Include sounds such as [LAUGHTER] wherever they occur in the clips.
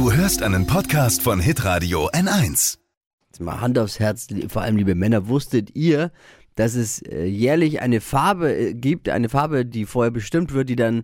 Du hörst einen Podcast von Hitradio N1. Jetzt mal Hand aufs Herz, vor allem liebe Männer, wusstet ihr, dass es äh, jährlich eine Farbe äh, gibt, eine Farbe, die vorher bestimmt wird, die dann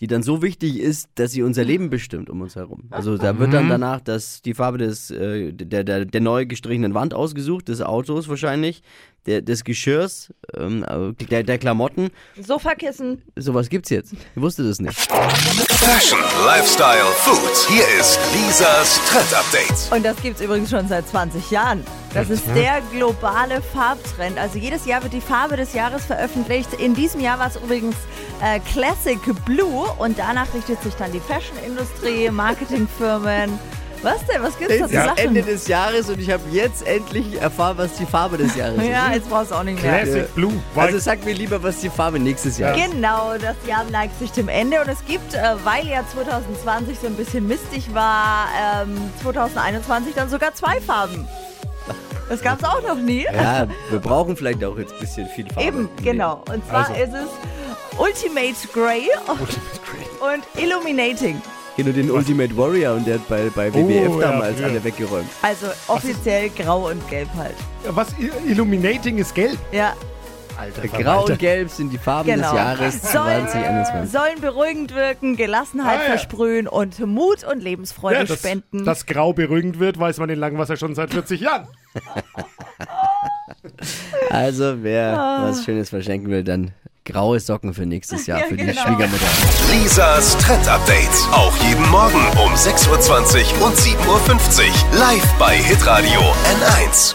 die dann so wichtig ist, dass sie unser Leben bestimmt um uns herum. Also da wird dann danach das, die Farbe des, äh, der, der, der neu gestrichenen Wand ausgesucht, des Autos wahrscheinlich, der, des Geschirrs, ähm, der, der Klamotten. Sofakissen. Sowas gibt's jetzt. Ich wusste das nicht. Fashion, Lifestyle, Food. Hier ist Lisas Trend Update. Und das gibt's übrigens schon seit 20 Jahren. Das ist der globale Farbtrend. Also jedes Jahr wird die Farbe des Jahres veröffentlicht. In diesem Jahr war es übrigens äh, Classic Blue und danach richtet sich dann die Fashion-Industrie, Marketingfirmen. Was denn? Was gibt's da Es zu ist Sachen? Ende des Jahres und ich habe jetzt endlich erfahren, was die Farbe des Jahres Ja, ist. jetzt brauchst du auch nicht mehr. Classic Blue. Also sag mir lieber, was die Farbe nächstes Jahr ist. Genau, das Jahr neigt sich dem Ende und es gibt, äh, weil ja 2020 so ein bisschen mistig war, ähm, 2021 dann sogar zwei Farben. Das gab's auch noch nie. Ja, wir brauchen vielleicht auch jetzt ein bisschen viel Farbe. Eben, genau. Und zwar Also. ist es Ultimate Grey und Illuminating. Genau, den Ultimate Warrior und der hat bei, bei WWF Oh, ja, damals früher. alle weggeräumt. Also offiziell grau und gelb halt. Was Illuminating ist gelb. Ja, Alter, Grau und Gelb sind die Farben genau. des Jahres Sollen, 2021. sollen beruhigend wirken, Gelassenheit Ah, ja. versprühen und Mut und Lebensfreude Ja, dass, spenden. dass Grau beruhigend wird, weiß man in Langwasser schon seit 40 Jahren. [LAUGHS] Also, wer Ah. was Schönes verschenken will, dann graue Socken für nächstes Jahr Ja, für die genau. Schwiegermutter. Lisas Trend Update. Auch jeden Morgen um 6.20 Uhr und 7.50 Uhr. Live bei Hitradio N1.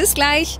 Bis gleich.